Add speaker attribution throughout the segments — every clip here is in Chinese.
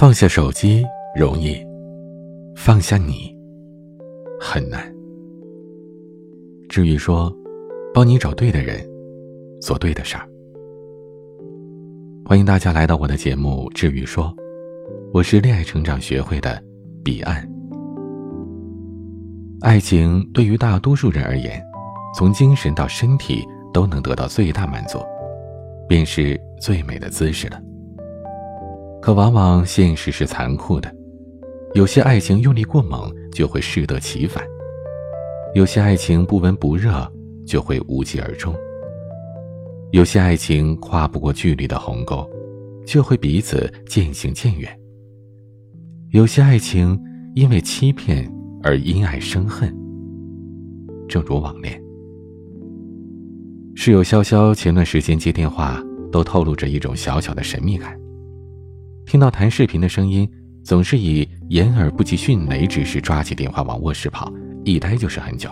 Speaker 1: 放下手机容易，放下你很难。至于说，帮你找对的人，做对的事儿。欢迎大家来到我的节目《治愈说》，我是恋爱成长学会的彼岸。爱情对于大多数人而言，从精神到身体都能得到最大满足，便是最美的姿势了。可往往现实是残酷的，有些爱情用力过猛就会适得其反，有些爱情不温不热就会无疾而终，有些爱情跨不过距离的鸿沟，就会彼此渐行渐远。有些爱情因为欺骗而因爱生恨，正如网恋。室友潇潇前段时间接电话都透露着一种小小的神秘感。听到谈视频的声音，总是以掩耳不及迅雷之势抓起电话往卧室跑，一待就是很久。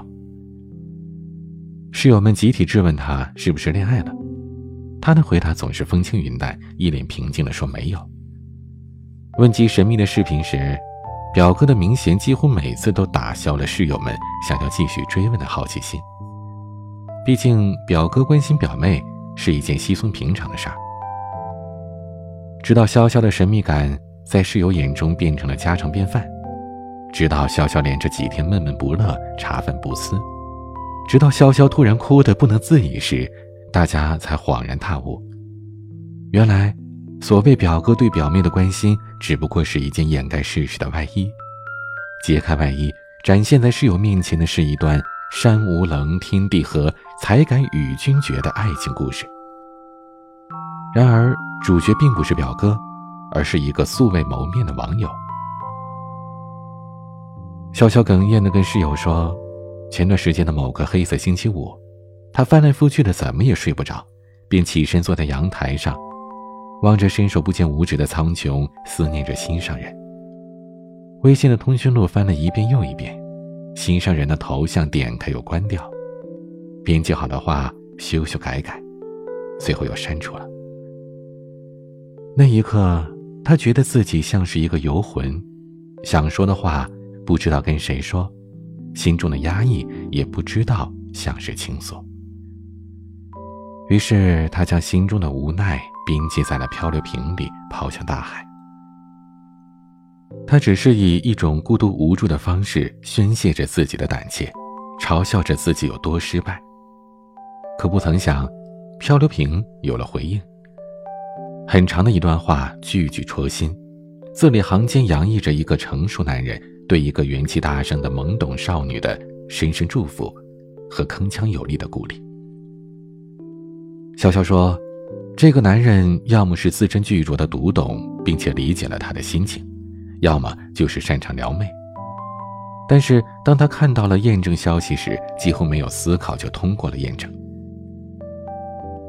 Speaker 1: 室友们集体质问他是不是恋爱了，他的回答总是风轻云淡，一脸平静地说没有。问及神秘的视频时，表哥的明显几乎每次都打消了室友们想要继续追问的好奇心。毕竟表哥关心表妹是一件稀松平常的事儿。直到潇潇的神秘感在室友眼中变成了家常便饭，直到潇潇连着几天闷闷不乐、茶饭不思，直到潇潇突然哭得不能自已时，大家才恍然大悟：原来，所谓表哥对表妹的关心，只不过是一件掩盖事实的外衣。揭开外衣，展现在室友面前的是一段山无棱、天地合，才敢与君绝的爱情故事。然而。主角并不是表哥，而是一个素未谋面的网友。潇潇哽咽的跟室友说：“前段时间的某个黑色星期五，他翻来覆去的怎么也睡不着，便起身坐在阳台上，望着伸手不见五指的苍穹，思念着心上人。微信的通讯录翻了一遍又一遍，心上人的头像点开又关掉，编辑好的话修修改改，最后又删除了。”那一刻，他觉得自己像是一个游魂，想说的话不知道跟谁说，心中的压抑也不知道向谁倾诉。于是，他将心中的无奈冰记在了漂流瓶里，抛向大海。他只是以一种孤独无助的方式宣泄着自己的胆怯，嘲笑着自己有多失败。可不曾想，漂流瓶有了回应。很长的一段话，句句戳心，字里行间洋溢着一个成熟男人对一个元气大伤的懵懂少女的深深祝福，和铿锵有力的鼓励。潇潇说：“这个男人要么是字斟句酌的读懂并且理解了他的心情，要么就是擅长撩妹。但是当他看到了验证消息时，几乎没有思考就通过了验证。”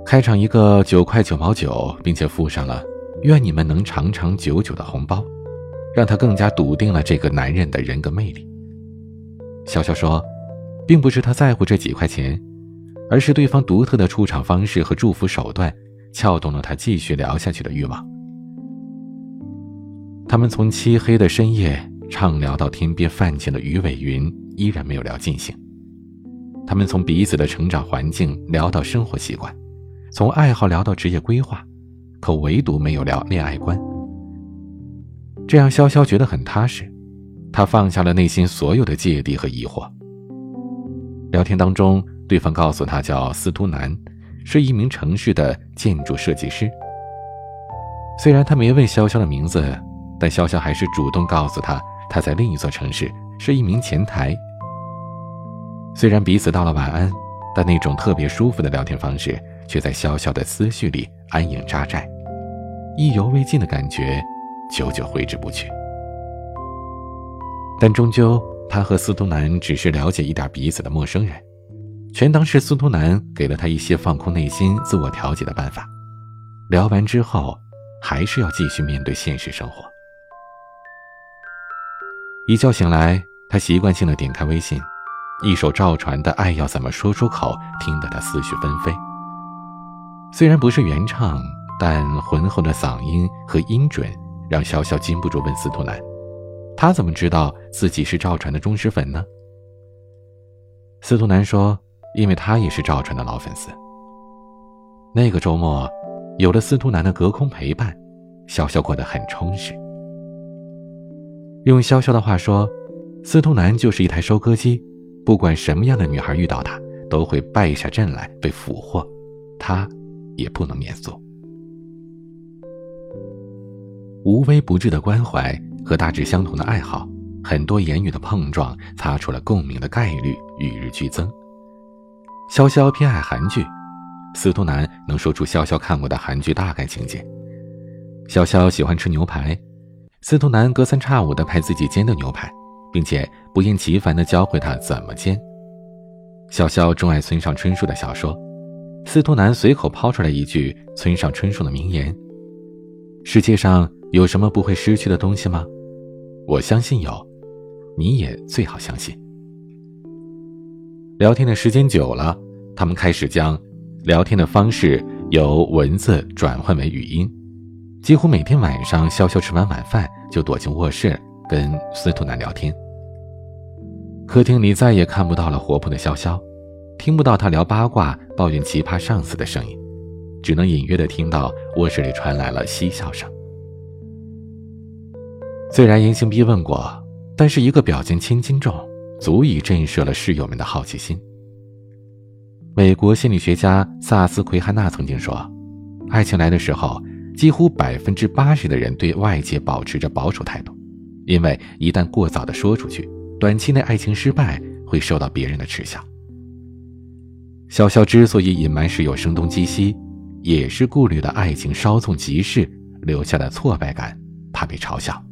Speaker 1: 开场一个九块九毛九，并且附上了“愿你们能长长久久”的红包，让他更加笃定了这个男人的人格魅力。潇潇说，并不是他在乎这几块钱，而是对方独特的出场方式和祝福手段，撬动了他继续聊下去的欲望。他们从漆黑的深夜畅聊到天边泛起的鱼尾云，依然没有聊尽兴。他们从彼此的成长环境聊到生活习惯。从爱好聊到职业规划，可唯独没有聊恋爱观。这让潇潇觉得很踏实，他放下了内心所有的芥蒂和疑惑。聊天当中，对方告诉他叫司徒南，是一名城市的建筑设计师。虽然他没问潇潇的名字，但潇潇还是主动告诉他他在另一座城市是一名前台。虽然彼此道了晚安，但那种特别舒服的聊天方式。却在小小的思绪里安营扎寨，意犹未尽的感觉，久久挥之不去。但终究，他和司徒南只是了解一点彼此的陌生人，全当是司徒南给了他一些放空内心、自我调节的办法。聊完之后，还是要继续面对现实生活。一觉醒来，他习惯性的点开微信，一手赵传的《爱要怎么说出口》，听得他思绪纷飞。虽然不是原唱，但浑厚的嗓音和音准让潇潇禁不住问司徒南：“他怎么知道自己是赵传的忠实粉呢？”司徒南说：“因为他也是赵传的老粉丝。”那个周末，有了司徒南的隔空陪伴，潇潇过得很充实。用潇潇的话说，司徒南就是一台收割机，不管什么样的女孩遇到他，都会败下阵来被俘获，他也不能免俗。无微不至的关怀和大致相同的爱好，很多言语的碰撞，擦出了共鸣的概率与日俱增。潇潇偏爱韩剧，司徒南能说出潇潇看过的韩剧大概情节。潇潇喜欢吃牛排，司徒南隔三差五的拍自己煎的牛排，并且不厌其烦的教会他怎么煎。潇潇钟爱村上春树的小说，司徒南随口抛出来一句村上春树的名言：“世界上。”有什么不会失去的东西吗？我相信有，你也最好相信。聊天的时间久了，他们开始将聊天的方式由文字转换为语音。几乎每天晚上，潇潇吃完晚饭就躲进卧室跟司徒南聊天。客厅里再也看不到了活泼的潇潇，听不到他聊八卦、抱怨奇葩上司的声音，只能隐约的听到卧室里传来了嬉笑声。虽然严刑逼问过，但是一个表情千斤重，足以震慑了室友们的好奇心。美国心理学家萨斯奎汉纳曾经说：“爱情来的时候，几乎百分之八十的人对外界保持着保守态度，因为一旦过早的说出去，短期内爱情失败会受到别人的耻笑。”潇潇之所以隐瞒室友声东击西，也是顾虑了爱情稍纵即逝留下的挫败感，怕被嘲笑。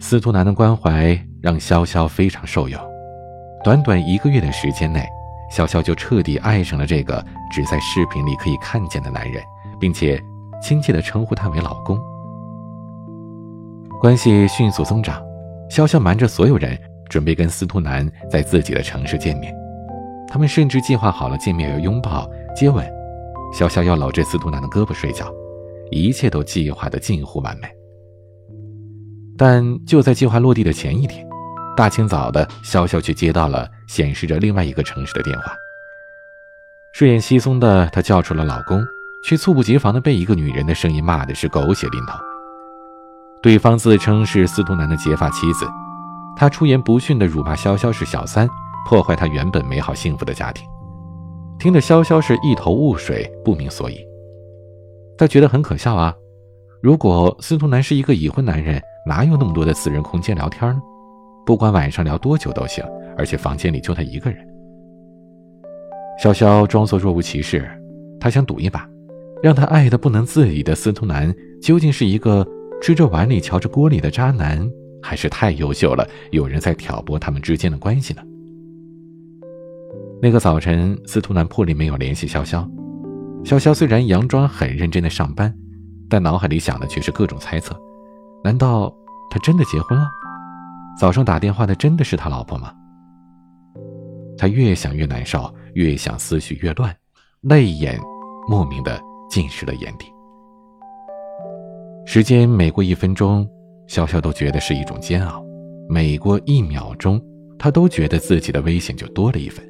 Speaker 1: 司徒南的关怀让潇潇非常受用，短短一个月的时间内，潇潇就彻底爱上了这个只在视频里可以看见的男人，并且亲切地称呼他为老公。关系迅速增长，潇潇瞒着所有人，准备跟司徒南在自己的城市见面。他们甚至计划好了见面要拥抱、接吻，潇潇要搂着司徒南的胳膊睡觉，一切都计划得近乎完美。但就在计划落地的前一天，大清早的，潇潇却接到了显示着另外一个城市的电话。睡眼惺忪的她叫出了老公，却猝不及防的被一个女人的声音骂的是狗血淋头。对方自称是司徒南的结发妻子，他出言不逊的辱骂潇潇是小三，破坏他原本美好幸福的家庭。听得潇潇是一头雾水，不明所以。他觉得很可笑啊，如果司徒南是一个已婚男人。哪有那么多的私人空间聊天呢？不管晚上聊多久都行，而且房间里就他一个人。潇潇装作若无其事，他想赌一把，让他爱的不能自已的司徒南究竟是一个吃着碗里瞧着锅里的渣男，还是太优秀了，有人在挑拨他们之间的关系呢？那个早晨，司徒南破例没有联系潇潇。潇潇虽然佯装很认真的上班，但脑海里想的却是各种猜测。难道他真的结婚了？早上打电话的真的是他老婆吗？他越想越难受，越想思绪越乱，泪眼莫名的浸湿了眼底。时间每过一分钟，潇潇都觉得是一种煎熬；每过一秒钟，他都觉得自己的危险就多了一分。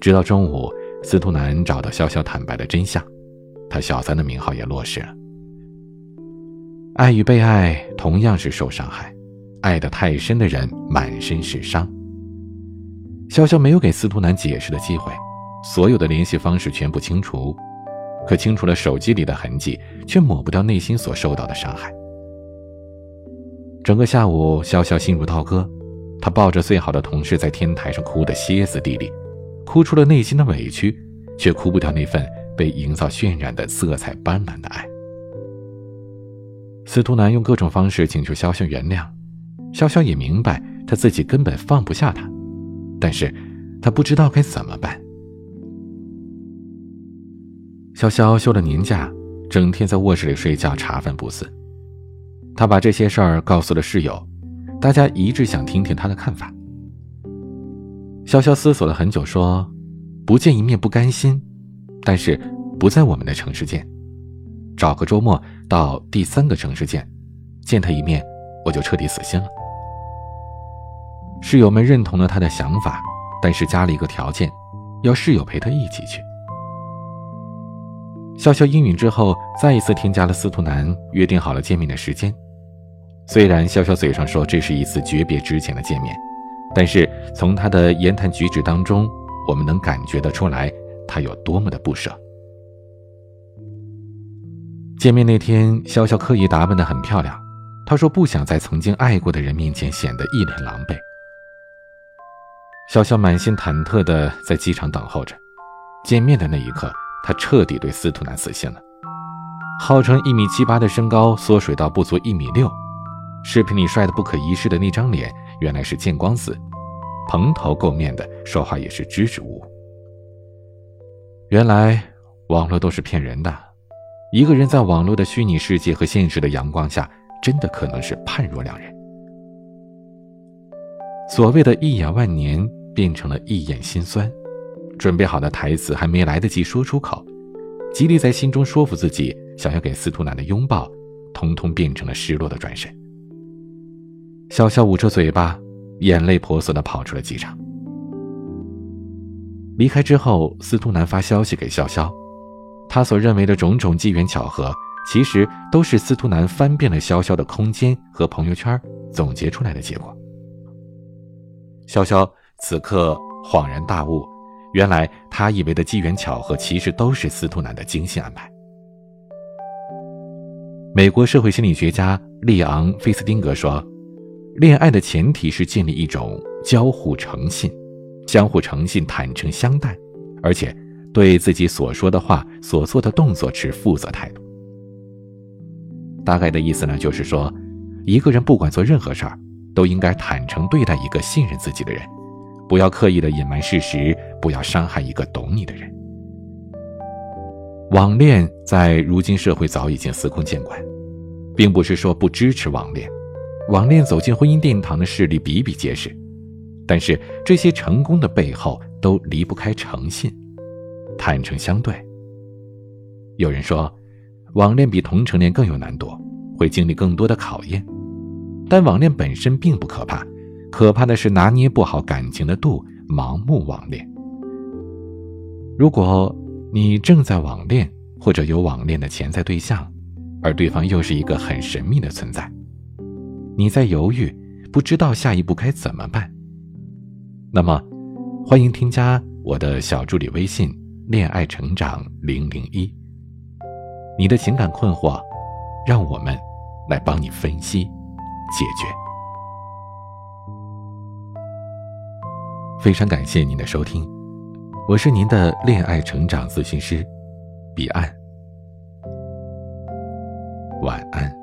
Speaker 1: 直到中午，司徒南找到潇潇坦白了真相，他小三的名号也落实了。爱与被爱同样是受伤害，爱得太深的人满身是伤。潇潇没有给司徒南解释的机会，所有的联系方式全部清除，可清除了手机里的痕迹，却抹不掉内心所受到的伤害。整个下午，潇潇心如刀割，她抱着最好的同事在天台上哭得歇斯底里，哭出了内心的委屈，却哭不掉那份被营造渲染的色彩斑斓的爱。司徒南用各种方式请求潇潇原谅，潇潇也明白他自己根本放不下他，但是他不知道该怎么办。潇潇休了年假，整天在卧室里睡觉，茶饭不思。他把这些事儿告诉了室友，大家一致想听听他的看法。潇潇思索了很久，说：“不见一面不甘心，但是不在我们的城市见。”找个周末到第三个城市见，见他一面，我就彻底死心了。室友们认同了他的想法，但是加了一个条件，要室友陪他一起去。潇潇应允之后，再一次添加了司徒南，约定好了见面的时间。虽然潇潇嘴上说这是一次诀别之前的见面，但是从他的言谈举止当中，我们能感觉得出来他有多么的不舍。见面那天，潇潇刻意打扮得很漂亮，她说不想在曾经爱过的人面前显得一脸狼狈。潇潇满心忐忑地在机场等候着，见面的那一刻，她彻底对司徒南死心了。号称一米七八的身高缩水到不足一米六。视频里帅的不可一世的那张脸，原来是见光死，蓬头垢面的，说话也是支支吾吾。原来网络都是骗人的，一个人在网络的虚拟世界和现实的阳光下，真的可能是判若两人。所谓的一眼万年，变成了一眼心酸。准备好的台词还没来得及说出口，极力在心中说服自己想要给司徒南的拥抱，通通变成了失落的转身。潇潇捂着嘴巴，眼泪婆娑的跑出了机场。离开之后，司徒南发消息给潇潇，他所认为的种种机缘巧合，其实都是司徒南翻遍了潇潇的空间和朋友圈总结出来的结果。潇潇此刻恍然大悟，原来他以为的机缘巧合，其实都是司徒南的精心安排。美国社会心理学家利昂·费斯汀格说。恋爱的前提是建立一种交互诚信，相互诚信、坦诚相待，而且对自己所说的话、所做的动作持负责态度。大概的意思呢，就是说，一个人不管做任何事儿，都应该坦诚对待一个信任自己的人，不要刻意的隐瞒事实，不要伤害一个懂你的人。网恋在如今社会早已经司空见惯，并不是说不支持网恋。网恋走进婚姻殿堂的事例比比皆是，但是这些成功的背后都离不开诚信、坦诚相对。有人说，网恋比同城恋更有难度，会经历更多的考验，但网恋本身并不可怕，可怕的是拿捏不好感情的度，盲目网恋。如果你正在网恋，或者有网恋的潜在对象，而对方又是一个很神秘的存在。你在犹豫，不知道下一步该怎么办。那么，欢迎添加我的小助理微信“恋爱成长零零一”。你的情感困惑，让我们来帮你分析解决。非常感谢您的收听，我是您的恋爱成长咨询师彼岸。晚安。